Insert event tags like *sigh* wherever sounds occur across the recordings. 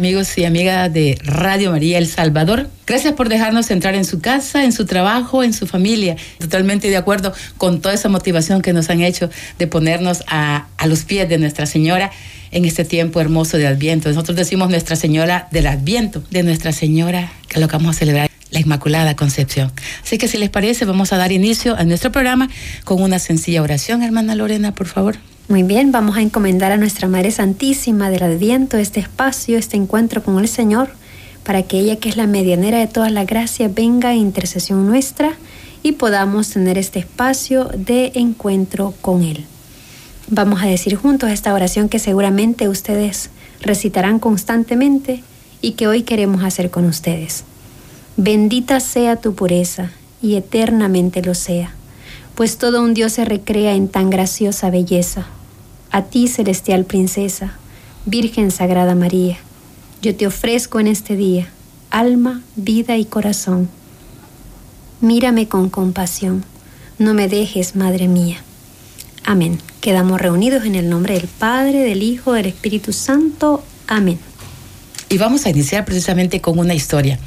Amigos y amigas de Radio María El Salvador, gracias por dejarnos entrar en su casa, en su trabajo, en su familia. Totalmente de acuerdo con toda esa motivación que nos han hecho de ponernos a, a los pies de Nuestra Señora en este tiempo hermoso de Adviento. Nosotros decimos Nuestra Señora del Adviento, de Nuestra Señora, que lo que vamos a celebrar la Inmaculada Concepción. Así que si les parece, vamos a dar inicio a nuestro programa con una sencilla oración. Hermana Lorena, por favor. Muy bien, vamos a encomendar a nuestra Madre Santísima del Adviento este espacio, este encuentro con el Señor, para que ella, que es la medianera de todas las gracias, venga a intercesión nuestra y podamos tener este espacio de encuentro con Él. Vamos a decir juntos esta oración que seguramente ustedes recitarán constantemente y que hoy queremos hacer con ustedes. Bendita sea tu pureza y eternamente lo sea, pues todo un Dios se recrea en tan graciosa belleza a ti, celestial princesa, Virgen Sagrada María, yo te ofrezco en este día alma, vida y corazón. Mírame con compasión, no me dejes, Madre mía. Amén. Quedamos reunidos en el nombre del Padre, del Hijo, del Espíritu Santo. Amén. Y vamos a iniciar precisamente con una historia,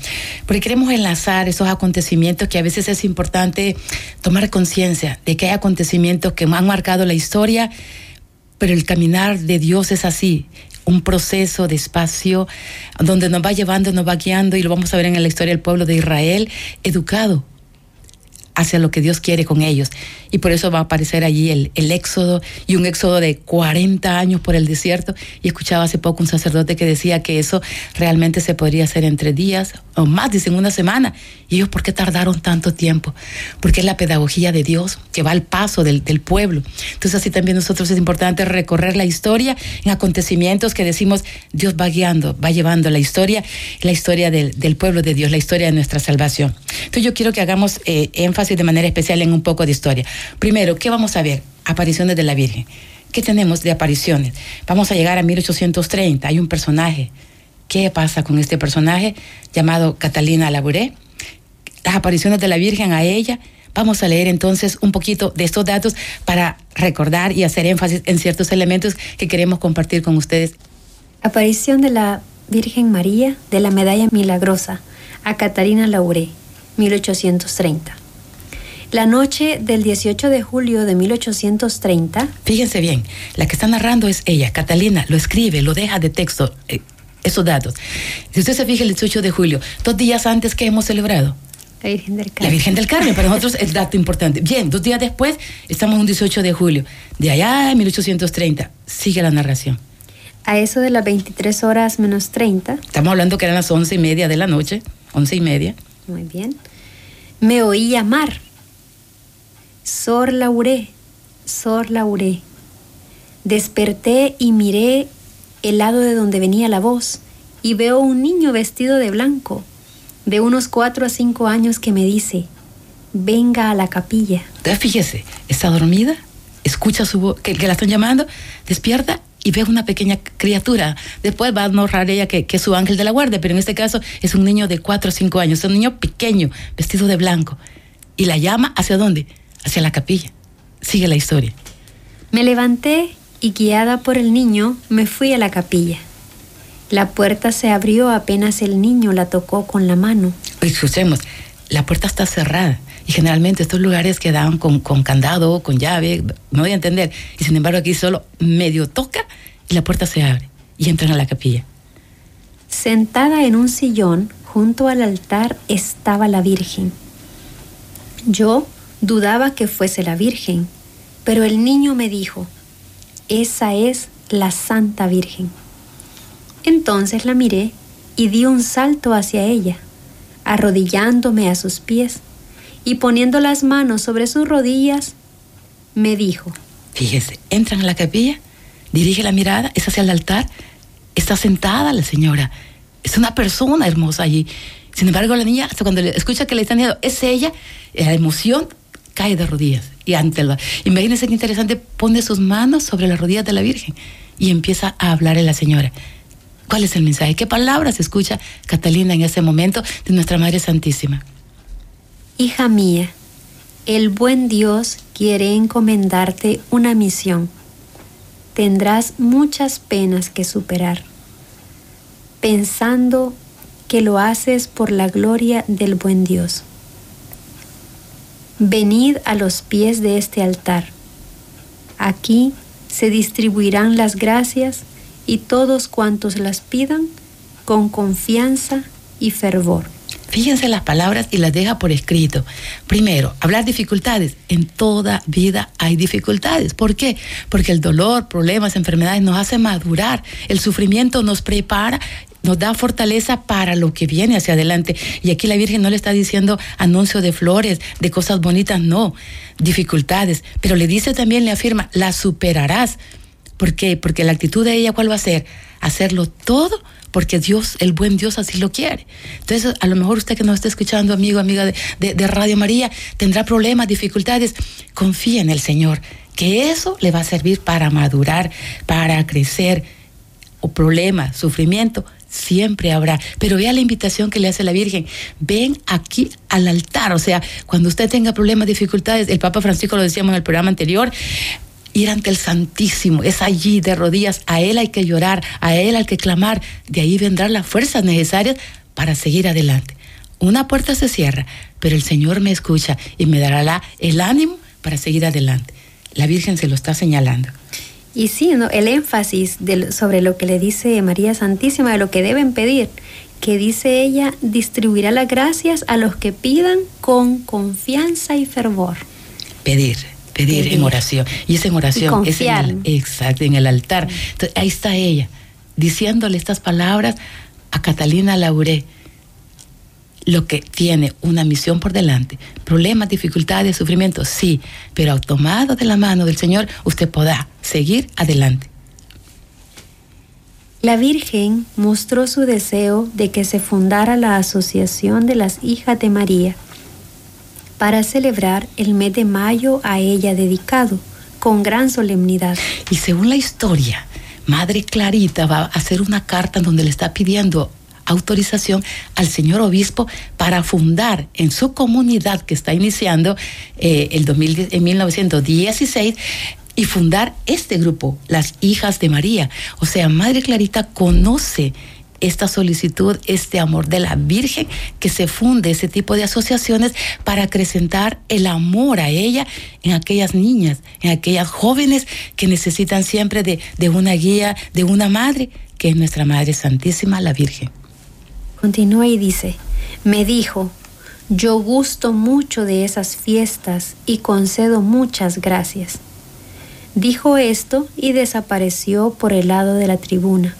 porque queremos enlazar esos acontecimientos que a veces es importante tomar conciencia de que hay acontecimientos que han marcado la historia pero el caminar de Dios es así, un proceso despacio donde nos va llevando, nos va guiando y lo vamos a ver en la historia del pueblo de Israel, educado hacia lo que Dios quiere con ellos. Y por eso va a aparecer allí el, el, éxodo y un éxodo de 40 años por el desierto. Y escuchaba hace poco un sacerdote que decía que eso realmente se podría hacer entre días o más, dicen una semana. Y ellos, ¿por qué tardaron tanto tiempo? Porque es la pedagogía de Dios que va al paso del, del pueblo. Entonces así también nosotros es importante recorrer la historia en acontecimientos que decimos Dios va guiando, va llevando la historia, la historia del, del pueblo de Dios, la historia de nuestra salvación. Entonces yo quiero que hagamos eh, énfasis de manera especial en un poco de historia. Primero, ¿qué vamos a ver? Apariciones de la Virgen. ¿Qué tenemos de apariciones? Vamos a llegar a 1830. Hay un personaje. ¿Qué pasa con este personaje llamado Catalina Labouré? Las apariciones de la Virgen a ella. Vamos a leer entonces un poquito de estos datos para recordar y hacer énfasis en ciertos elementos que queremos compartir con ustedes. Aparición de la Virgen María de la Medalla Milagrosa a Catalina Labouré, 1830. La noche del 18 de julio de 1830. Fíjense bien, la que está narrando es ella, Catalina, lo escribe, lo deja de texto, eh, esos datos. Si usted se fija el 18 de julio, dos días antes que hemos celebrado. La Virgen del Carmen. La Virgen del Carmen, para nosotros es dato importante. Bien, dos días después estamos un 18 de julio. De allá en 1830, sigue la narración. A eso de las 23 horas menos 30. Estamos hablando que eran las once y media de la noche, once y media. Muy bien. Me oí llamar. Sor Lauré, Sor Lauré. Desperté y miré el lado de donde venía la voz y veo un niño vestido de blanco, de unos cuatro a cinco años, que me dice, venga a la capilla. Entonces, fíjese, está dormida, escucha su voz, que, que, la están llamando, despierta y ve una pequeña criatura. Después va a narrar ella que, que, es su ángel de la guardia, pero en este caso es un niño de cuatro o cinco años, es un niño pequeño, vestido de blanco. Y la llama hacia dónde? Hacia la capilla. Sigue la historia. Me levanté y guiada por el niño me fui a la capilla. La puerta se abrió apenas el niño la tocó con la mano. Escuchemos, la puerta está cerrada y generalmente estos lugares quedaban con, con candado, con llave, no voy a entender. Y sin embargo aquí solo medio toca y la puerta se abre y entran a la capilla. Sentada en un sillón junto al altar estaba la Virgen. Yo Dudaba que fuese la Virgen, pero el niño me dijo, esa es la Santa Virgen. Entonces la miré y di un salto hacia ella, arrodillándome a sus pies y poniendo las manos sobre sus rodillas, me dijo, Fíjese, entran a la capilla, dirige la mirada, es hacia el altar, está sentada la señora, es una persona hermosa allí. Sin embargo, la niña, hasta cuando escucha que le están diciendo, es ella, la emoción cae de rodillas y ante la, imagínense qué interesante, pone sus manos sobre las rodillas de la Virgen y empieza a hablar a la señora. ¿Cuál es el mensaje? ¿Qué palabras escucha Catalina en ese momento de nuestra Madre Santísima? Hija mía, el buen Dios quiere encomendarte una misión. Tendrás muchas penas que superar, pensando que lo haces por la gloria del buen Dios. Venid a los pies de este altar. Aquí se distribuirán las gracias y todos cuantos las pidan con confianza y fervor. Fíjense las palabras y las deja por escrito. Primero, hablar dificultades. En toda vida hay dificultades. ¿Por qué? Porque el dolor, problemas, enfermedades nos hace madurar. El sufrimiento nos prepara nos da fortaleza para lo que viene hacia adelante. Y aquí la Virgen no le está diciendo anuncio de flores, de cosas bonitas, no, dificultades. Pero le dice también, le afirma, la superarás. ¿Por qué? Porque la actitud de ella, ¿cuál va a ser? Hacerlo todo porque Dios, el buen Dios así lo quiere. Entonces, a lo mejor usted que nos está escuchando, amigo, amiga de, de, Radio María, tendrá problemas, dificultades. Confía en el Señor, que eso le va a servir para madurar, para crecer. O problemas, sufrimiento, siempre habrá. Pero vea la invitación que le hace la Virgen. Ven aquí al altar. O sea, cuando usted tenga problemas, dificultades, el Papa Francisco lo decíamos en el programa anterior, ir ante el Santísimo, es allí de rodillas, a Él hay que llorar, a Él hay que clamar, de ahí vendrán las fuerzas necesarias para seguir adelante. Una puerta se cierra, pero el Señor me escucha y me dará el ánimo para seguir adelante. La Virgen se lo está señalando. Y sí, ¿no? el énfasis sobre lo que le dice María Santísima, de lo que deben pedir, que dice ella, distribuirá las gracias a los que pidan con confianza y fervor. Pedir, pedir, en oración. Y es en oración, es en el, exacto, en el altar. Entonces, ahí está ella, diciéndole estas palabras a Catalina Lauré lo que tiene una misión por delante, problemas, dificultades, sufrimientos, sí, pero tomado de la mano del Señor, usted podrá seguir adelante. La Virgen mostró su deseo de que se fundara la Asociación de las Hijas de María para celebrar el mes de mayo a ella dedicado, con gran solemnidad. Y según la historia, Madre Clarita va a hacer una carta donde le está pidiendo autorización al señor obispo para fundar en su comunidad que está iniciando eh, el en 1916 y fundar este grupo, las hijas de María. O sea, Madre Clarita conoce esta solicitud, este amor de la Virgen, que se funde ese tipo de asociaciones para acrecentar el amor a ella en aquellas niñas, en aquellas jóvenes que necesitan siempre de, de una guía, de una madre, que es nuestra Madre Santísima, la Virgen. Continúa y dice, me dijo, yo gusto mucho de esas fiestas y concedo muchas gracias. Dijo esto y desapareció por el lado de la tribuna.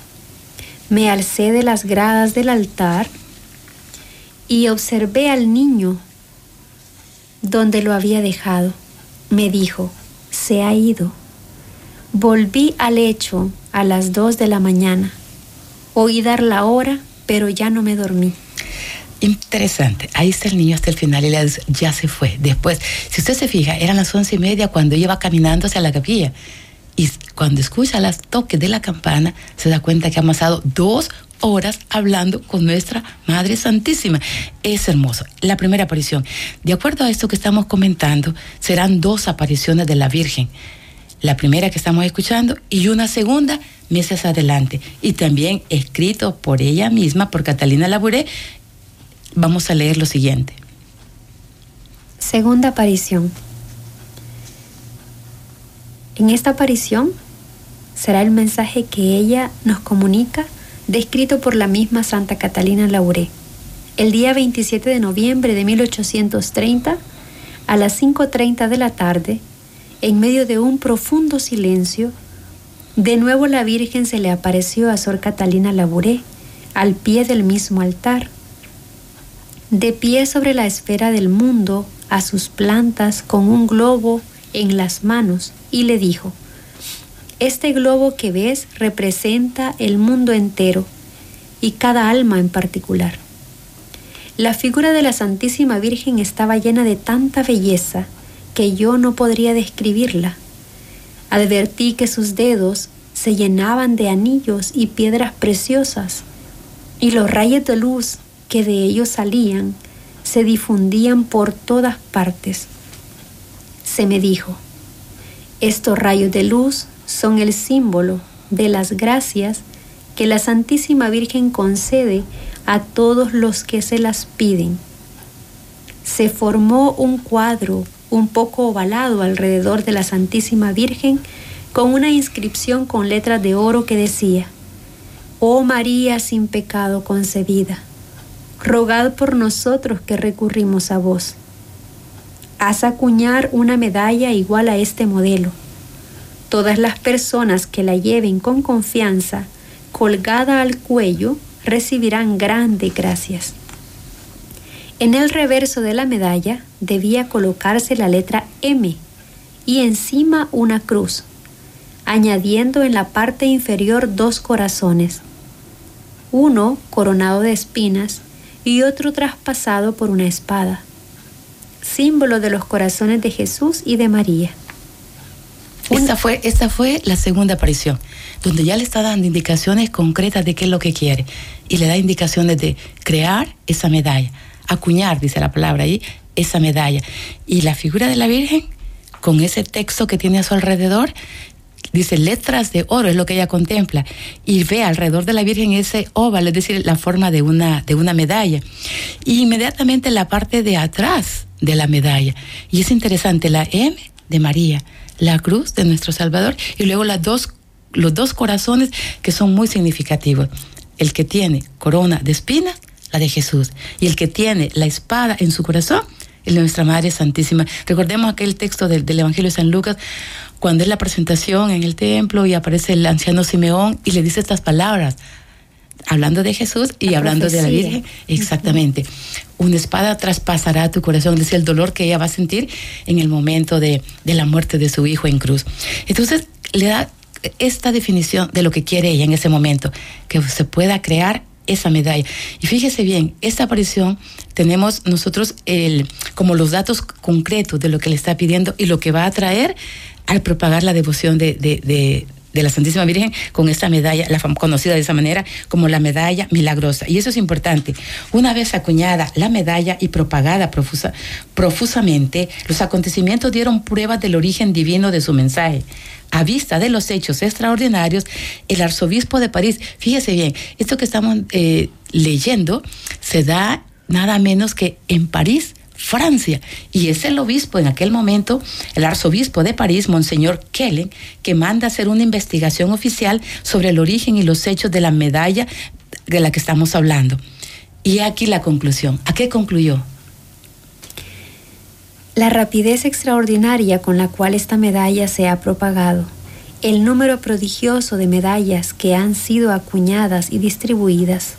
Me alcé de las gradas del altar y observé al niño donde lo había dejado. Me dijo, se ha ido. Volví al lecho a las dos de la mañana. Oí dar la hora pero ya no me dormí. Interesante. Ahí está el niño hasta el final y le dice, ya se fue. Después, si usted se fija, eran las once y media cuando ella iba caminando hacia la capilla. Y cuando escucha las toques de la campana, se da cuenta que ha pasado dos horas hablando con nuestra Madre Santísima. Es hermoso. La primera aparición. De acuerdo a esto que estamos comentando, serán dos apariciones de la Virgen la primera que estamos escuchando, y una segunda meses adelante. Y también escrito por ella misma, por Catalina Labouré, vamos a leer lo siguiente. Segunda aparición. En esta aparición será el mensaje que ella nos comunica, descrito por la misma Santa Catalina Lauré. El día 27 de noviembre de 1830, a las 5.30 de la tarde, en medio de un profundo silencio, de nuevo la Virgen se le apareció a Sor Catalina Labouré, al pie del mismo altar. De pie sobre la esfera del mundo, a sus plantas, con un globo en las manos, y le dijo, Este globo que ves representa el mundo entero y cada alma en particular. La figura de la Santísima Virgen estaba llena de tanta belleza que yo no podría describirla. Advertí que sus dedos se llenaban de anillos y piedras preciosas, y los rayos de luz que de ellos salían se difundían por todas partes. Se me dijo, estos rayos de luz son el símbolo de las gracias que la Santísima Virgen concede a todos los que se las piden. Se formó un cuadro un poco ovalado alrededor de la Santísima Virgen con una inscripción con letras de oro que decía, Oh María sin pecado concebida, rogad por nosotros que recurrimos a vos. Haz acuñar una medalla igual a este modelo. Todas las personas que la lleven con confianza, colgada al cuello, recibirán grandes gracias. En el reverso de la medalla debía colocarse la letra M y encima una cruz, añadiendo en la parte inferior dos corazones, uno coronado de espinas y otro traspasado por una espada, símbolo de los corazones de Jesús y de María. Esta fue, esta fue la segunda aparición, donde ya le está dando indicaciones concretas de qué es lo que quiere y le da indicaciones de crear esa medalla, acuñar, dice la palabra ahí, esa medalla. Y la figura de la Virgen, con ese texto que tiene a su alrededor, dice letras de oro, es lo que ella contempla, y ve alrededor de la Virgen ese óvalo, es decir, la forma de una, de una medalla. Y inmediatamente la parte de atrás de la medalla. Y es interesante, la M de María, la cruz de nuestro Salvador, y luego las dos, los dos corazones que son muy significativos. El que tiene corona de espinas, la de Jesús, y el que tiene la espada en su corazón, de nuestra Madre Santísima. Recordemos aquel texto del, del Evangelio de San Lucas, cuando es la presentación en el templo y aparece el anciano Simeón y le dice estas palabras, hablando de Jesús y hablando de la Virgen, exactamente. Una espada traspasará tu corazón, dice el dolor que ella va a sentir en el momento de, de la muerte de su hijo en cruz. Entonces, le da esta definición de lo que quiere ella en ese momento, que se pueda crear esa medalla. Y fíjese bien, esta aparición tenemos nosotros el, como los datos concretos de lo que le está pidiendo y lo que va a traer al propagar la devoción de, de, de, la Santísima Virgen con esta medalla, la conocida de esa manera como la medalla milagrosa. Y eso es importante. Una vez acuñada la medalla y propagada profusa, profusamente, los acontecimientos dieron pruebas del origen divino de su mensaje. A vista de los hechos extraordinarios, el arzobispo de París, fíjese bien, esto que estamos eh, leyendo se da nada menos que en París, Francia. Y es el obispo en aquel momento, el arzobispo de París, Monseñor Kellen, que manda hacer una investigación oficial sobre el origen y los hechos de la medalla de la que estamos hablando. Y aquí la conclusión. ¿A qué concluyó? La rapidez extraordinaria con la cual esta medalla se ha propagado, el número prodigioso de medallas que han sido acuñadas y distribuidas,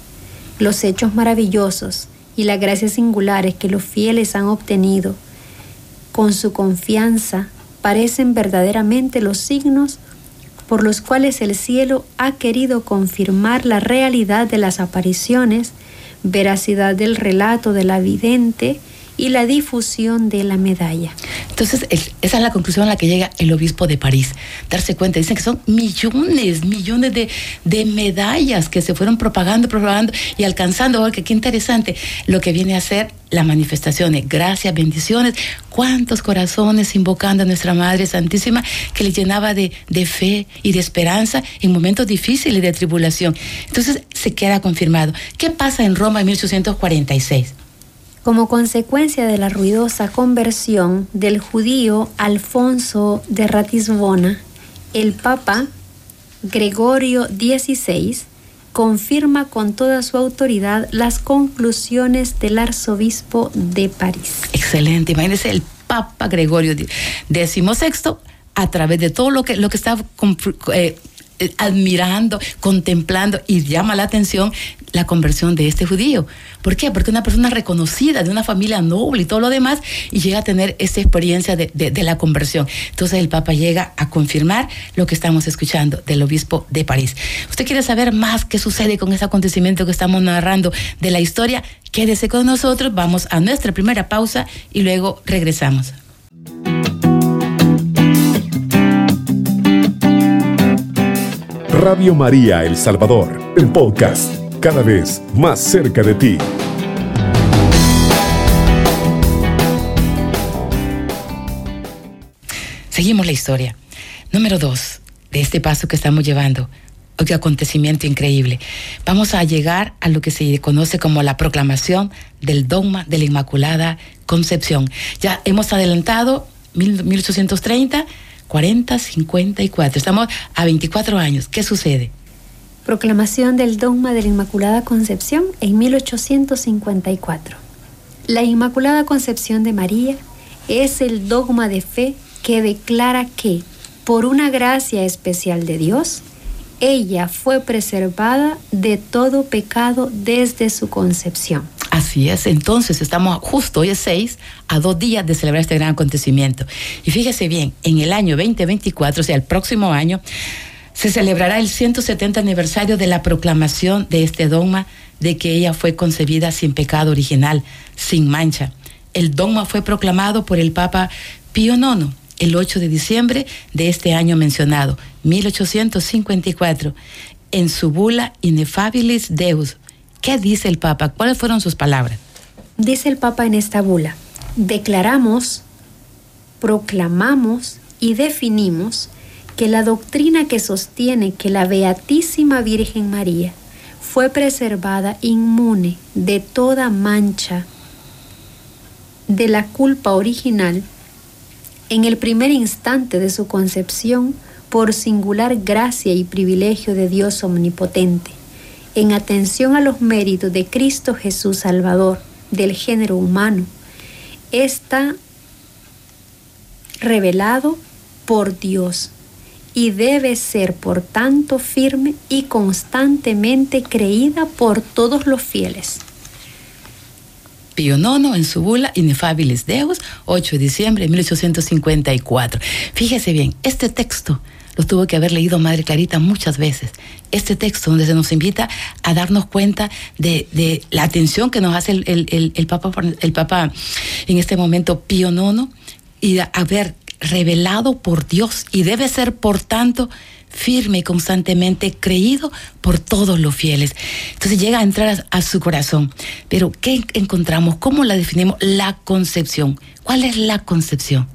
los hechos maravillosos, y las gracias singulares que los fieles han obtenido con su confianza parecen verdaderamente los signos por los cuales el cielo ha querido confirmar la realidad de las apariciones, veracidad del relato de la vidente y la difusión de la medalla. Entonces, esa es la conclusión a la que llega el obispo de París. Darse cuenta, dicen que son millones, millones de, de medallas que se fueron propagando, propagando y alcanzando. Que qué interesante lo que viene a ser las manifestaciones. Gracias, bendiciones. Cuántos corazones invocando a nuestra Madre Santísima que le llenaba de, de fe y de esperanza en momentos difíciles de tribulación. Entonces, se queda confirmado. ¿Qué pasa en Roma en 1846? Como consecuencia de la ruidosa conversión del judío Alfonso de Ratisbona, el Papa Gregorio XVI confirma con toda su autoridad las conclusiones del arzobispo de París. Excelente, imagínese el Papa Gregorio XVI a través de todo lo que, lo que está eh, admirando, contemplando y llama la atención la conversión de este judío. ¿Por qué? Porque una persona reconocida, de una familia noble y todo lo demás, y llega a tener esa experiencia de, de, la conversión. Entonces el Papa llega a confirmar lo que estamos escuchando del obispo de París. ¿Usted quiere saber más qué sucede con ese acontecimiento que estamos narrando de la historia? Quédese con nosotros, vamos a nuestra primera pausa y luego regresamos. Radio María El Salvador, el podcast, cada vez más cerca de ti. Seguimos la historia. Número dos de este paso que estamos llevando. Otro acontecimiento increíble. Vamos a llegar a lo que se conoce como la proclamación del dogma de la Inmaculada Concepción. Ya hemos adelantado 1830, 40, 54. Estamos a 24 años. ¿Qué sucede? Proclamación del dogma de la Inmaculada Concepción en 1854. La Inmaculada Concepción de María es el dogma de fe que declara que, por una gracia especial de Dios, ella fue preservada de todo pecado desde su concepción. Así es, entonces estamos justo hoy es 6 a dos días de celebrar este gran acontecimiento. Y fíjese bien, en el año 2024, o sea, el próximo año, se celebrará el 170 aniversario de la proclamación de este dogma de que ella fue concebida sin pecado original, sin mancha. El dogma fue proclamado por el Papa Pío IX el 8 de diciembre de este año mencionado, 1854, en su bula Inefabilis Deus. ¿Qué dice el Papa? ¿Cuáles fueron sus palabras? Dice el Papa en esta bula, declaramos, proclamamos y definimos que la doctrina que sostiene que la Beatísima Virgen María fue preservada inmune de toda mancha de la culpa original en el primer instante de su concepción por singular gracia y privilegio de Dios omnipotente, en atención a los méritos de Cristo Jesús Salvador del género humano, está revelado por Dios y debe ser por tanto firme y constantemente creída por todos los fieles. Pío IX en su bula Inefabilis Deus, 8 de diciembre de 1854. Fíjese bien, este texto lo tuvo que haber leído Madre Clarita muchas veces. Este texto donde se nos invita a darnos cuenta de, la atención que nos hace el, Papa, el Papa en este momento Pío IX y haber revelado por Dios y debe ser por tanto firme y constantemente creído por todos los fieles. Entonces llega a entrar a, su corazón. Pero ¿qué encontramos? ¿Cómo la definimos? La concepción. ¿Cuál es la concepción?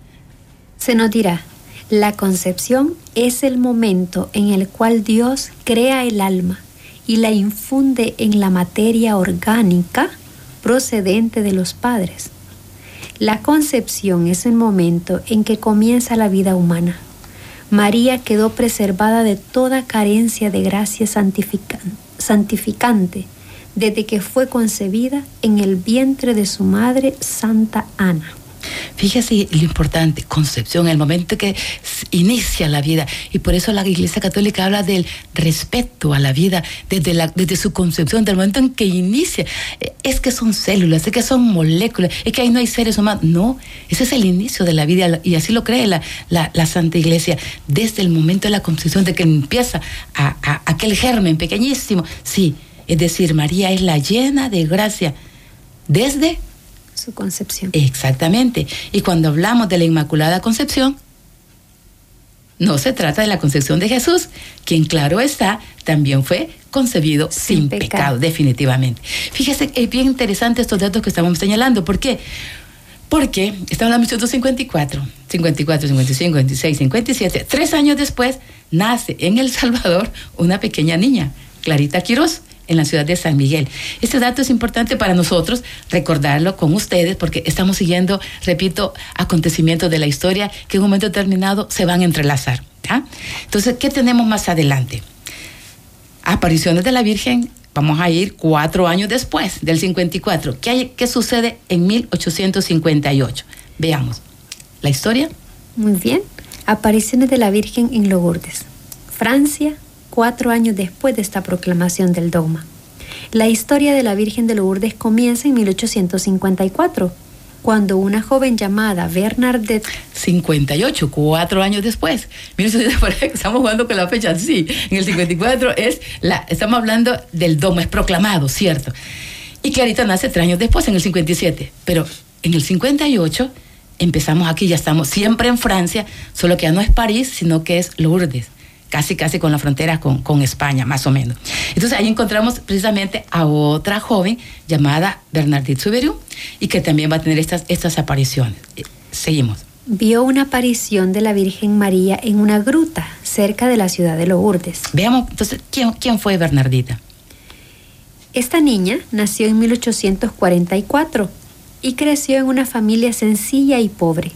Se nos dirá, la concepción es el momento en el cual Dios crea el alma y la infunde en la materia orgánica procedente de los padres. La concepción es el momento en que comienza la vida humana María quedó preservada de toda carencia de gracia santificante desde que fue concebida en el vientre de su madre Santa Ana. Fíjese lo importante, concepción, el momento que inicia la vida. Y por eso la Iglesia Católica habla del respeto a la vida desde, la, desde su concepción, del momento en que inicia. Es que son células, es que son moléculas, es que ahí no hay seres humanos. No, ese es el inicio de la vida y así lo cree la, la, Santa Iglesia. Desde el momento de la concepción, de que empieza a, a aquel germen pequeñísimo. Sí, es decir, María es la llena de gracia desde su concepción. Exactamente. Y cuando hablamos de la Inmaculada Concepción, no se trata de la concepción de Jesús, quien claro está, también fue concebido sin, pecado. definitivamente. Fíjese, es bien interesante estos datos que estamos señalando. ¿Por qué? Porque estamos en 1854, 54, 55, 56, 57. Tres años después nace en El Salvador una pequeña niña, Clarita Quiroz en la ciudad de San Miguel. Este dato es importante para nosotros recordarlo con ustedes porque estamos siguiendo, repito, acontecimientos de la historia que en un momento determinado se van a entrelazar. Entonces, ¿qué tenemos más adelante? Apariciones de la Virgen, vamos a ir cuatro años después, del 54. ¿Qué, hay, qué sucede en 1858? Veamos. ¿La historia? Muy bien. Apariciones de la Virgen en Lourdes. Francia, cuatro años después de esta proclamación del dogma. La historia de la Virgen de Lourdes comienza en 1854, cuando una joven llamada Bernadette... 58, cuatro años después. Estamos jugando con la fecha, sí. En el 54 es la, estamos hablando del dogma, es proclamado, ¿cierto? Y Clarita nace tres años después, en el 57. Pero en el 58 empezamos aquí, ya estamos siempre en Francia, solo que ya no es París, sino que es Lourdes casi casi con la frontera con, con, España, más o menos. Entonces ahí encontramos precisamente a otra joven llamada Bernadette Suberiu y que también va a tener estas, estas apariciones. Eh, seguimos. Vio una aparición de la Virgen María en una gruta cerca de la ciudad de Lourdes. Veamos, entonces, ¿quién, quién fue Bernardita? Esta niña nació en 1844 y creció en una familia sencilla y pobre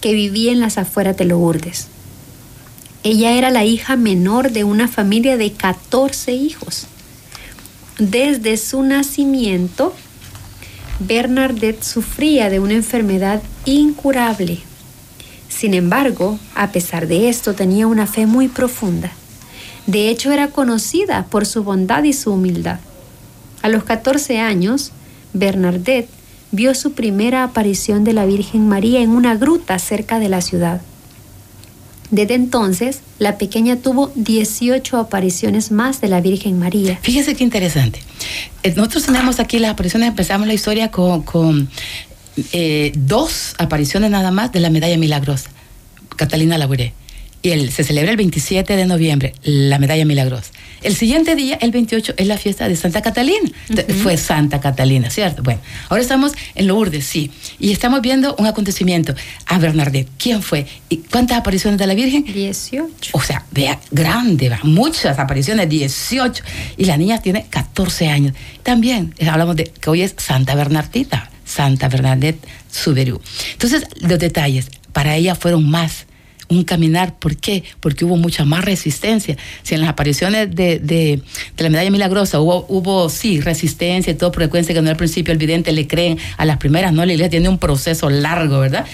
que vivía en las afueras de Lourdes. Ella era la hija menor de una familia de 14 hijos. Desde su nacimiento, Bernadette sufría de una enfermedad incurable. Sin embargo, a pesar de esto, tenía una fe muy profunda. De hecho, era conocida por su bondad y su humildad. A los 14 años, Bernadette vio su primera aparición de la Virgen María en una gruta cerca de la ciudad. Desde entonces, la pequeña tuvo 18 apariciones más de la Virgen María. Fíjese qué interesante. Eh, nosotros tenemos aquí las apariciones, empezamos la historia con, eh, dos apariciones nada más de la medalla milagrosa, Catalina Labouré. Y el, se celebra el 27 de noviembre, la medalla milagrosa. El siguiente día, el 28, es la fiesta de Santa Catalina. Fue Santa Catalina, ¿cierto? Bueno, ahora estamos en Lourdes, sí. Y estamos viendo un acontecimiento. A Bernadette, ¿quién fue? ¿Y cuántas apariciones de la Virgen? 18. O sea, vea, grande, muchas apariciones, 18. Y la niña tiene 14 años. También eh, hablamos de que hoy es Santa Bernardita, Santa Bernadette Suberú. Entonces, los detalles, para ella fueron más un caminar. ¿Por qué? Porque hubo mucha más resistencia. Si en las apariciones de, de, la medalla milagrosa hubo, hubo, sí, resistencia y todo, pero que no al principio el vidente le creen a las primeras, no, la iglesia tiene un proceso largo, ¿verdad?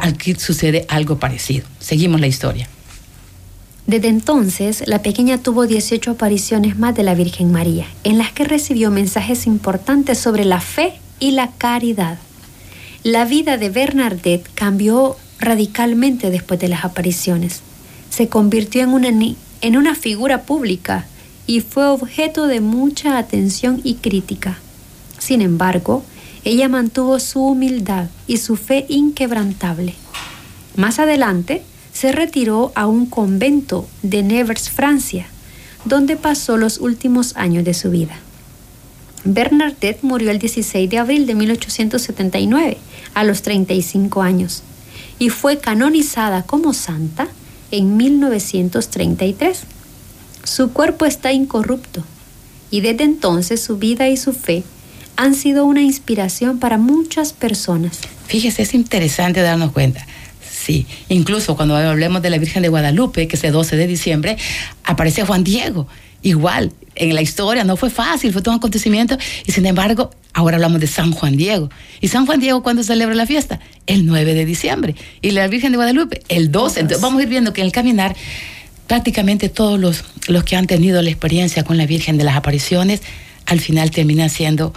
Aquí sucede algo parecido. Seguimos la historia. Desde entonces, la pequeña tuvo 18 apariciones más de la Virgen María, en las que recibió mensajes importantes sobre la fe y la caridad. La vida de Bernadette cambió radicalmente después de las apariciones. Se convirtió en una, en una figura pública y fue objeto de mucha atención y crítica. Sin embargo, ella mantuvo su humildad y su fe inquebrantable. Más adelante, se retiró a un convento de Nevers, Francia, donde pasó los últimos años de su vida. Bernadette murió el 16 de abril de 1879, a los 35 años y fue canonizada como santa en 1933. Su cuerpo está incorrupto y desde entonces su vida y su fe han sido una inspiración para muchas personas. Fíjese, es interesante darnos cuenta. Sí, incluso cuando hablemos de la Virgen de Guadalupe, que es el 12 de diciembre, aparece Juan Diego igual, en la historia no fue fácil, fue todo un acontecimiento, y sin embargo, ahora hablamos de San Juan Diego. ¿Y San Juan Diego cuándo celebra la fiesta? El 9 de diciembre. Y la Virgen de Guadalupe, el 12. Entonces, vamos a ir viendo que en el caminar, prácticamente todos los, los que han tenido la experiencia con la Virgen de las apariciones, al final terminan siendo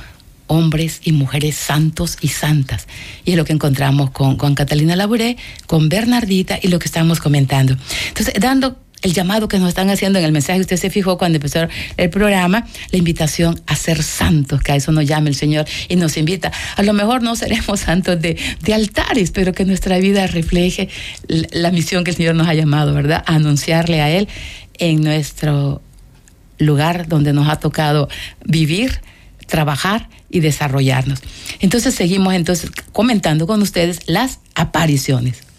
hombres y mujeres santos y santas. Y es lo que encontramos con, con Catalina Labouré, con Bernardita y lo que estamos comentando. Entonces, dando el llamado que nos están haciendo en el mensaje, usted se fijó cuando empezó el programa, la invitación a ser santos, que a eso nos llama el Señor y nos invita. A lo mejor no seremos *laughs* santos de, altares, pero que nuestra vida refleje la misión que el Señor nos ha llamado, ¿verdad? A anunciarle a Él en nuestro lugar donde nos ha tocado vivir, trabajar y desarrollarnos. Entonces seguimos entonces comentando con ustedes las apariciones.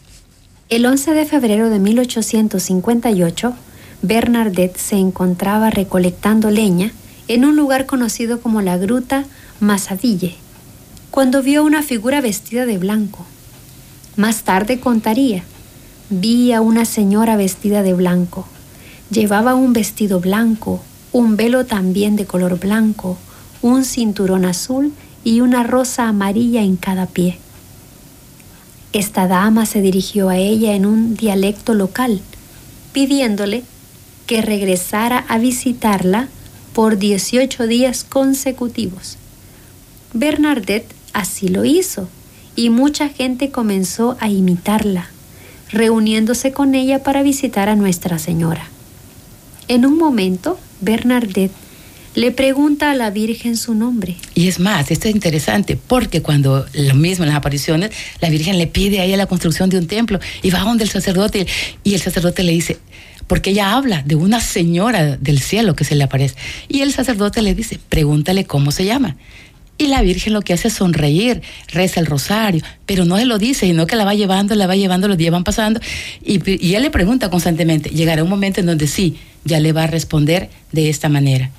El 11 de febrero de 1858, Bernadette se encontraba recolectando leña en un lugar conocido como la Gruta Masaville, cuando vio una figura vestida de blanco. Más tarde contaría, vi a una señora vestida de blanco. Llevaba un vestido blanco, un velo también de color blanco, un cinturón azul y una rosa amarilla en cada pie. Esta dama se dirigió a ella en un dialecto local, pidiéndole que regresara a visitarla por 18 días consecutivos. Bernadette así lo hizo y mucha gente comenzó a imitarla, reuniéndose con ella para visitar a Nuestra Señora. En un momento, Bernadette le pregunta a la Virgen su nombre. Y es más, esto es interesante, porque cuando lo mismo en las apariciones, la Virgen le pide a ella la construcción de un templo y va donde el sacerdote y el sacerdote le dice, porque ella habla de una señora del cielo que se le aparece. Y el sacerdote le dice, pregúntale cómo se llama. Y la Virgen lo que hace es sonreír, reza el rosario, pero no se lo dice, sino que la va llevando, la va llevando, los días van pasando. Y, y le pregunta constantemente, llegará un momento en donde sí, ya le va a responder de esta manera.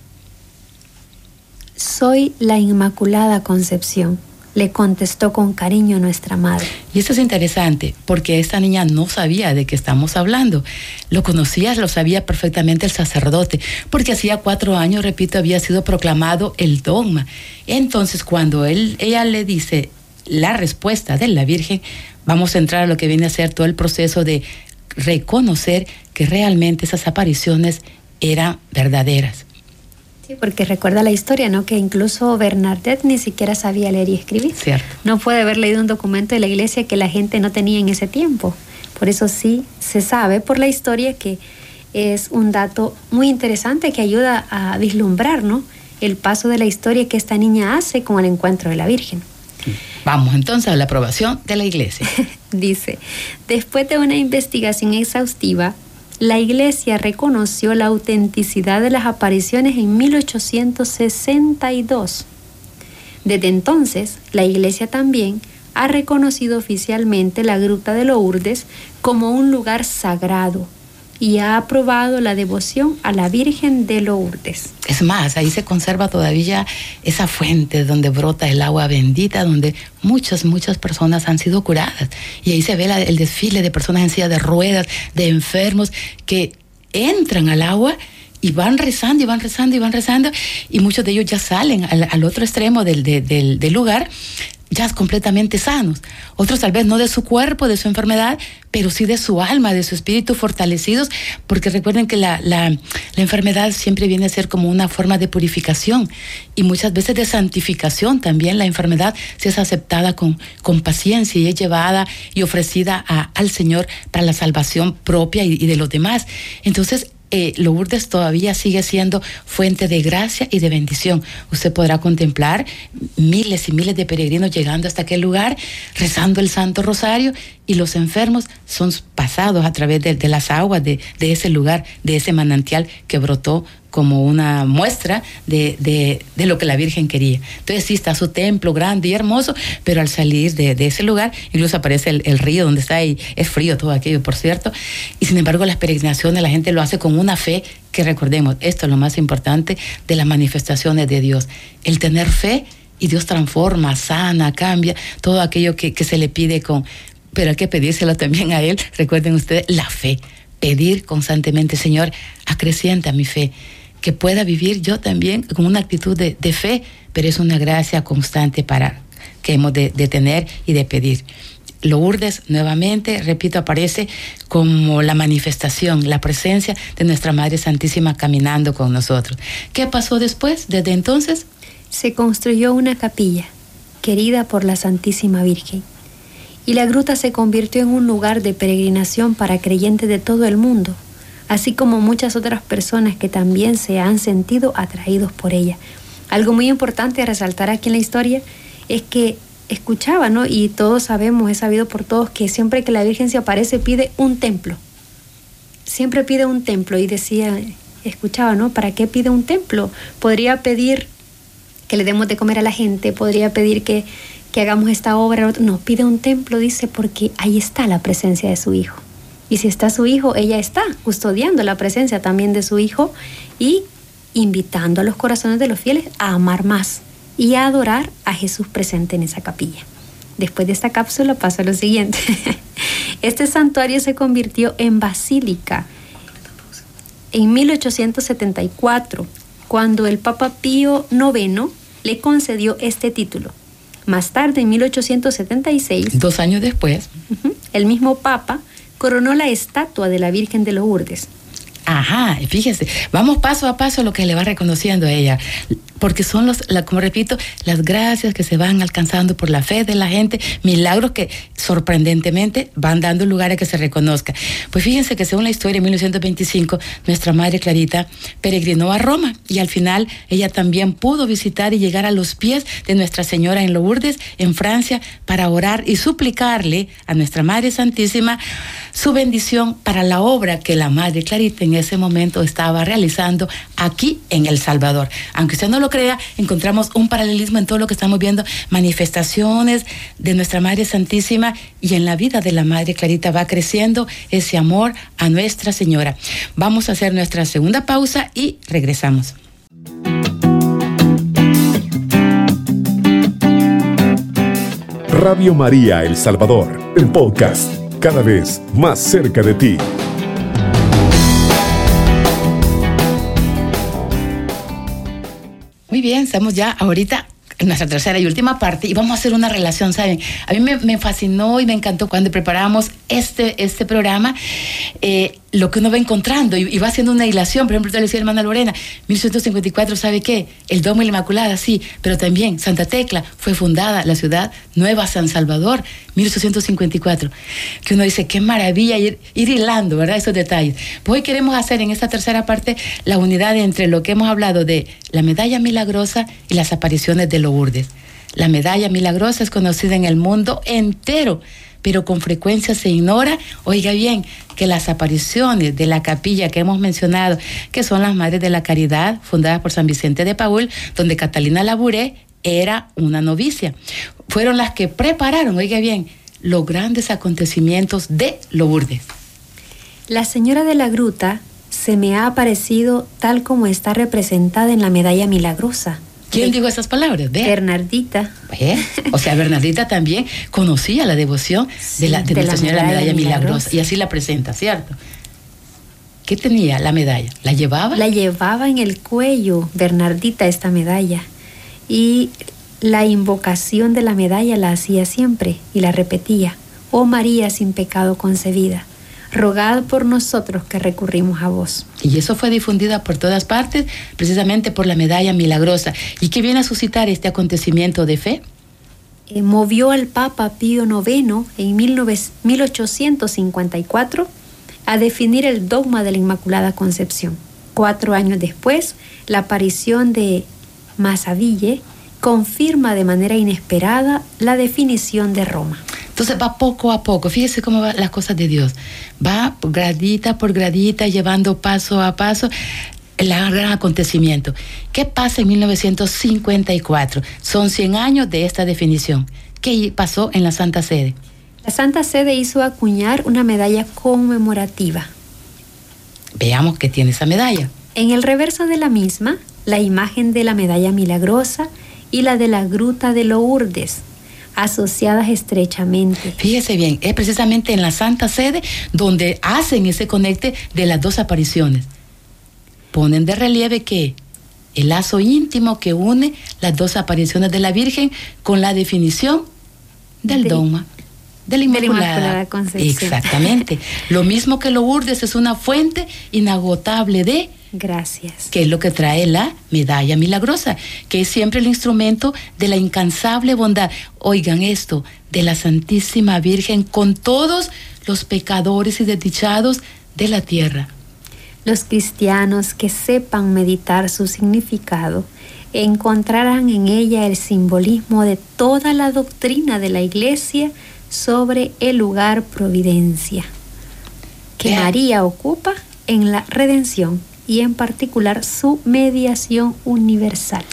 Soy la Inmaculada Concepción, le contestó con cariño nuestra madre. Y esto es interesante, porque esta niña no sabía de qué estamos hablando. Lo conocía, lo sabía perfectamente el sacerdote, porque hacía cuatro años, repito, había sido proclamado el dogma. Entonces, cuando él, ella le dice la respuesta de la Virgen, vamos a entrar a lo que viene a ser todo el proceso de reconocer que realmente esas apariciones eran verdaderas. Sí, porque recuerda la historia, ¿no? Que incluso Bernadette ni siquiera sabía leer y escribir. Cierto. No puede haber leído un documento de la iglesia que la gente no tenía en ese tiempo. Por eso sí se sabe por la historia que es un dato muy interesante que ayuda a vislumbrar, ¿no? El paso de la historia que esta niña hace con el encuentro de la Virgen. Vamos entonces a la aprobación de la iglesia. *laughs* Dice, después de una investigación exhaustiva, la Iglesia reconoció la autenticidad de las apariciones en 1862. Desde entonces, la Iglesia también ha reconocido oficialmente la Gruta de Lourdes como un lugar sagrado y ha aprobado la devoción a la Virgen de Lourdes. Es más, ahí se conserva todavía esa fuente donde brota el agua bendita, donde muchas, muchas personas han sido curadas. Y ahí se ve el desfile de personas en de ruedas, de enfermos, que entran al agua y van rezando y van rezando y van rezando y muchos de ellos ya salen al, otro extremo del, lugar ya completamente sanos. Otros tal vez no de su cuerpo, de su enfermedad, pero sí de su alma, de su espíritu fortalecidos, porque recuerden que la, la, enfermedad siempre viene a ser como una forma de purificación y muchas veces de santificación también. La enfermedad si es aceptada con, con paciencia y es llevada y ofrecida al Señor para la salvación propia y de los demás. Entonces, eh, Lourdes todavía sigue siendo fuente de gracia y de bendición. Usted podrá contemplar miles y miles de peregrinos llegando hasta aquel lugar, rezando el Santo Rosario y los enfermos son pasados a través de, las aguas de, ese lugar, de ese manantial que brotó como una muestra de, lo que la Virgen quería. Entonces sí está su templo grande y hermoso, pero al salir de, ese lugar, incluso aparece el, río donde está y es frío todo aquello, por cierto, y sin embargo las peregrinaciones la gente lo hace con una fe que recordemos, esto es lo más importante de las manifestaciones de Dios, el tener fe y Dios transforma, sana, cambia todo aquello que, que se le pide con, pero hay que pedírselo también a Él, recuerden ustedes, la fe, pedir constantemente, Señor, acrecienta mi fe que pueda vivir yo también con una actitud de, de, fe, pero es una gracia constante para que hemos de, de tener y de pedir. Lourdes, nuevamente, repito, aparece como la manifestación, la presencia de nuestra Madre Santísima caminando con nosotros. ¿Qué pasó después? Desde entonces se construyó una capilla querida por la Santísima Virgen y la gruta se convirtió en un lugar de peregrinación para creyentes de todo el mundo, así como muchas otras personas que también se han sentido atraídos por ella. Algo muy importante a resaltar aquí en la historia es que escuchaba, ¿no? Y todos sabemos, es sabido por todos, que siempre que la Virgen se aparece pide un templo. Siempre pide un templo y decía, escuchaba, ¿no? ¿Para qué pide un templo? Podría pedir que le demos de comer a la gente, podría pedir que, que hagamos esta obra. No, pide un templo, dice, porque ahí está la presencia de su hijo. Y si está su hijo, ella está custodiando la presencia también de su hijo y invitando a los corazones de los fieles a amar más y a adorar a Jesús presente en esa capilla. Después de esta cápsula pasa lo siguiente. *laughs* Este santuario se convirtió en basílica en 1874, cuando el Papa Pío IX le concedió este título. Más tarde, en 1876, dos años después, el mismo Papa coronó la estatua de la Virgen de Lourdes. Ajá, fíjese, vamos paso a paso lo que le va reconociendo a ella. Porque son los, como repito, las gracias que se van alcanzando por la fe de la gente, milagros que sorprendentemente van dando lugar a que se reconozca. Pues fíjense que según la historia, en 1925, nuestra madre Clarita peregrinó a Roma y al final ella también pudo visitar y llegar a los pies de Nuestra Señora en Lourdes, en Francia, para orar y suplicarle a nuestra Madre Santísima su bendición para la obra que la Madre Clarita en ese momento estaba realizando aquí en El Salvador. Aunque usted no lo crea, encontramos un paralelismo en todo lo que estamos viendo, manifestaciones de nuestra Madre Santísima y en la vida de la Madre Clarita va creciendo ese amor a Nuestra Señora. Vamos a hacer nuestra segunda pausa y regresamos. Radio María El Salvador, el podcast cada vez más cerca de ti. Muy bien, estamos ya ahorita nuestra tercera y última parte y vamos a hacer una relación, ¿saben? A mí me, fascinó y me encantó cuando preparábamos este, este programa. Eh, lo que uno va encontrando y, va haciendo una hilación. Por ejemplo, te decía hermana Lorena, 1854, ¿sabe qué? El Domo de la Inmaculada, sí, pero también Santa Tecla fue fundada la ciudad Nueva San Salvador, 1854. Que uno dice, qué maravilla ir, ir hilando, ¿verdad? Esos detalles. Pues hoy queremos hacer en esta tercera parte la unidad entre lo que hemos hablado de la medalla milagrosa y las apariciones de Lourdes. La medalla milagrosa es conocida en el mundo entero pero con frecuencia se ignora, oiga bien, que las apariciones de la capilla que hemos mencionado, que son las Madres de la Caridad, fundadas por San Vicente de Paul, donde Catalina Labouré era una novicia, fueron las que prepararon, oiga bien, los grandes acontecimientos de Lourdes. La Señora de la Gruta se me ha aparecido tal como está representada en la medalla milagrosa ¿Quién dijo esas palabras? Bernardita. O sea, Bernardita también conocía la devoción de, la, de, Nuestra Señora la Medalla Milagrosa. y así la presenta, ¿cierto? ¿Qué tenía la medalla? ¿La llevaba? La llevaba en el cuello, Bernardita, esta medalla. Y la invocación de la medalla la hacía siempre y la repetía. Oh María sin pecado concebida rogad por nosotros que recurrimos a vos. Y eso fue difundida por todas partes, precisamente por la medalla milagrosa. ¿Y qué viene a suscitar este acontecimiento de fe? Eh, movió al Papa Pío IX en 1854 a definir el dogma de la Inmaculada Concepción. Cuatro años después, la aparición de Masaville confirma de manera inesperada la definición de Roma. Entonces va poco a poco, fíjese cómo van las cosas de Dios. Va gradita por gradita, llevando paso a paso el gran acontecimiento. ¿Qué pasa en 1954? Son 100 años de esta definición. ¿Qué pasó en la Santa Sede? La Santa Sede hizo acuñar una medalla conmemorativa. Veamos qué tiene esa medalla. En el reverso de la misma, la imagen de la medalla milagrosa y la de la gruta de Lourdes, asociadas estrechamente. Fíjese bien, es precisamente en la Santa Sede donde hacen ese conecte de las dos apariciones. Ponen de relieve que el lazo íntimo que une las dos apariciones de la Virgen con la definición del dogma de la Inmaculada. Exactamente. Lo mismo que lo Lourdes es una fuente inagotable de Gracias. Que es lo que trae la medalla milagrosa, que es siempre el instrumento de la incansable bondad. Oigan esto, de la Santísima Virgen con todos los pecadores y desdichados de la tierra. Los cristianos que sepan meditar su significado encontrarán en ella el simbolismo de toda la doctrina de la Iglesia sobre el lugar providencia que María ocupa en la redención y en particular su mediación universal.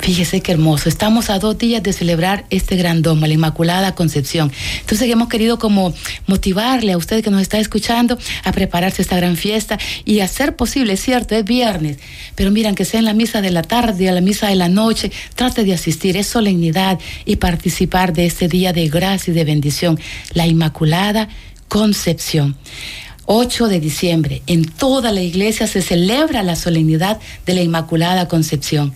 Fíjese qué hermoso. Estamos a dos días de celebrar este gran dogma, la Inmaculada Concepción. Entonces hemos querido como motivarle a usted que nos está escuchando a prepararse esta gran fiesta y hacer posible, cierto, es viernes, pero miran que sea en la misa de la tarde, a la misa de la noche, trate de asistir, es solemnidad y participar de este día de gracia y de bendición, la Inmaculada Concepción. 8 de diciembre, en toda la iglesia se celebra la solemnidad de la Inmaculada Concepción.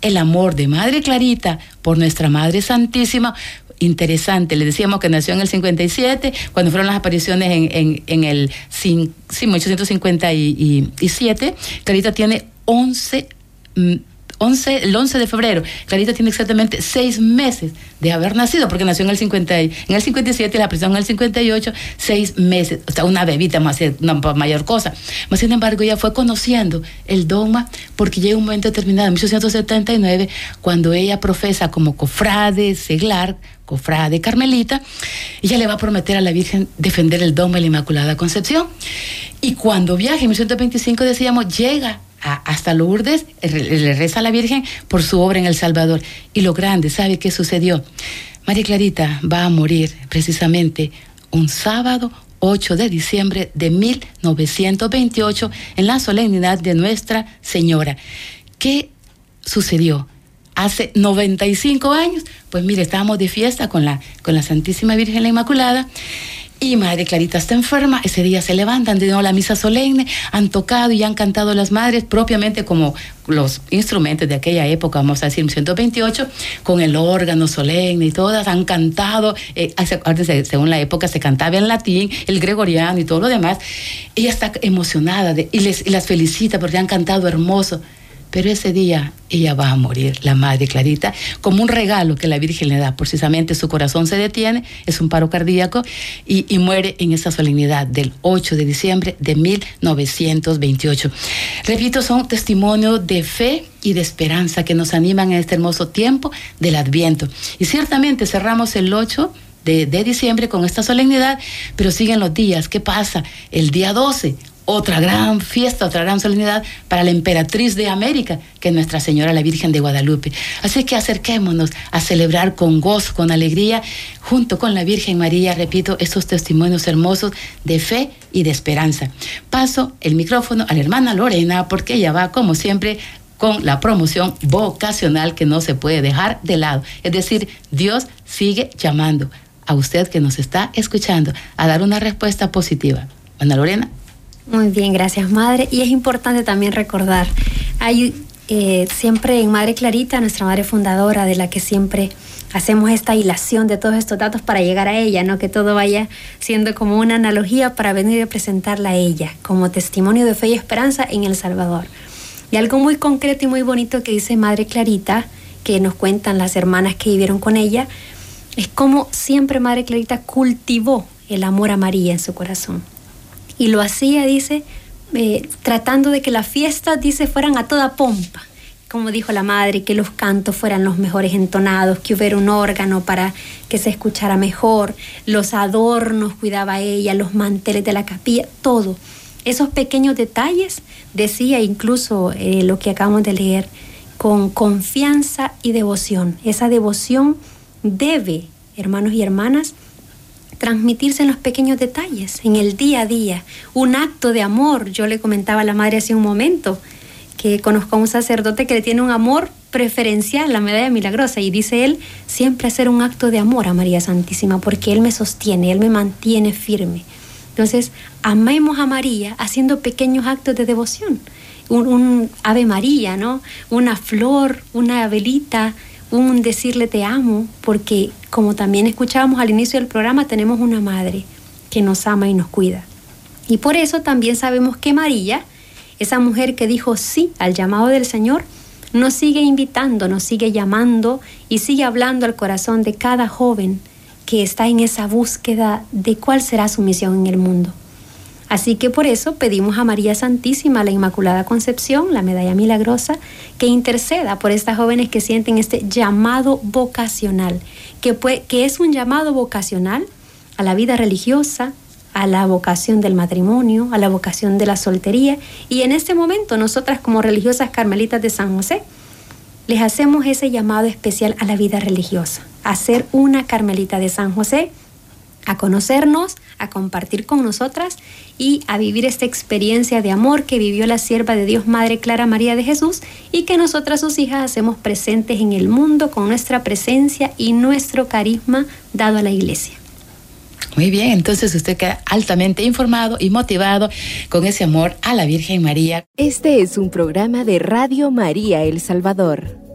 El amor de Madre Clarita por nuestra Madre Santísima interesante. Le decíamos que nació en el 57, cuando fueron las apariciones en, el sí, 1857. Clarita tiene 11, 11, el 11 de febrero. Clarita tiene exactamente seis meses de haber nacido, porque nació en el, 50, en el 57 y la prisión en el 58, seis meses, o sea, una bebita más, una mayor cosa. Mas, sin embargo, ella fue conociendo el dogma porque llega un momento determinado, en 1879, cuando ella profesa como cofrade, seglar, cofrade carmelita, ella le va a prometer a la Virgen defender el dogma de la Inmaculada Concepción. Y cuando viaja en 1825, decíamos, llega hasta Lourdes, le reza a la Virgen por su obra en El Salvador. Y lo grande, ¿sabe qué sucedió? María Clarita va a morir precisamente un sábado 8 de diciembre de 1928 en la solemnidad de Nuestra Señora. ¿Qué sucedió? Hace 95 años, pues mire, estábamos de fiesta con la, con la Santísima Virgen la Inmaculada y Madre Clarita está enferma, ese día se levantan nuevo la misa solemne, han tocado y han cantado las madres propiamente como los instrumentos de aquella época, vamos a decir, 128, con el órgano solemne y todas han cantado, eh, según la época se cantaba en latín, el gregoriano y todo lo demás. Ella está emocionada y, les, y las felicita porque han cantado hermoso. Pero ese día ella va a morir, la Madre Clarita, como un regalo que la Virgen le da. Precisamente su corazón se detiene, es un paro cardíaco y, muere en esa solemnidad del 8 de diciembre de 1928. Repito, son testimonios de fe y de esperanza que nos animan en este hermoso tiempo del Adviento. Y ciertamente cerramos el 8 de, de, diciembre con esta solemnidad, pero siguen los días. ¿Qué pasa? El día 12, otra gran fiesta, otra gran solemnidad para la emperatriz de América, que es Nuestra Señora la Virgen de Guadalupe. Así que acerquémonos a celebrar con gozo, con alegría, junto con la Virgen María, repito, estos testimonios hermosos de fe y de esperanza. Paso el micrófono a la hermana Lorena, porque ella va, como siempre, con la promoción vocacional que no se puede dejar de lado. Es decir, Dios sigue llamando a usted que nos está escuchando a dar una respuesta positiva. Ana Lorena. Muy bien, gracias Madre. Y es importante también recordar, hay eh, siempre en Madre Clarita, nuestra Madre Fundadora, de la que siempre hacemos esta hilación de todos estos datos para llegar a ella, ¿no? Que todo vaya siendo como una analogía para venir a presentarla a ella, como testimonio de fe y esperanza en El Salvador. Y algo muy concreto y muy bonito que dice Madre Clarita, que nos cuentan las hermanas que vivieron con ella, es como siempre Madre Clarita cultivó el amor a María en su corazón. Y lo hacía, dice, eh, tratando de que las fiestas, dice, fueran a toda pompa. Como dijo la madre, que los cantos fueran los mejores entonados, que hubiera un órgano para que se escuchara mejor, los adornos cuidaba ella, los manteles de la capilla, todo. Esos pequeños detalles, decía incluso eh, lo que acabamos de leer, con confianza y devoción. Esa devoción debe, hermanos y hermanas, transmitirse en los pequeños detalles, en el día a día. Un acto de amor. Yo le comentaba a la madre hace un momento que conozco a un sacerdote que le tiene un amor preferencial, la medalla milagrosa, y dice él, siempre hacer un acto de amor a María Santísima, porque Él me sostiene, Él me mantiene firme. Entonces, amemos a María haciendo pequeños actos de devoción. Un, Ave María, ¿no? Una flor, una velita, un decirle te amo, porque como también escuchábamos al inicio del programa, tenemos una madre que nos ama y nos cuida. Y por eso también sabemos que María, esa mujer que dijo sí al llamado del Señor, nos sigue invitando, nos sigue llamando y sigue hablando al corazón de cada joven que está en esa búsqueda de cuál será su misión en el mundo. Así que por eso pedimos a María Santísima, la Inmaculada Concepción, la medalla milagrosa, que interceda por estas jóvenes que sienten este llamado vocacional, que, que es un llamado vocacional a la vida religiosa, a la vocación del matrimonio, a la vocación de la soltería. Y en este momento nosotras como religiosas carmelitas de San José, les hacemos ese llamado especial a la vida religiosa, a ser una carmelita de San José, a conocernos, a compartir con nosotras y a vivir esta experiencia de amor que vivió la sierva de Dios Madre Clara María de Jesús y que nosotras sus hijas hacemos presentes en el mundo con nuestra presencia y nuestro carisma dado a la iglesia. Muy bien, entonces usted queda altamente informado y motivado con ese amor a la Virgen María. Este es un programa de Radio María El Salvador.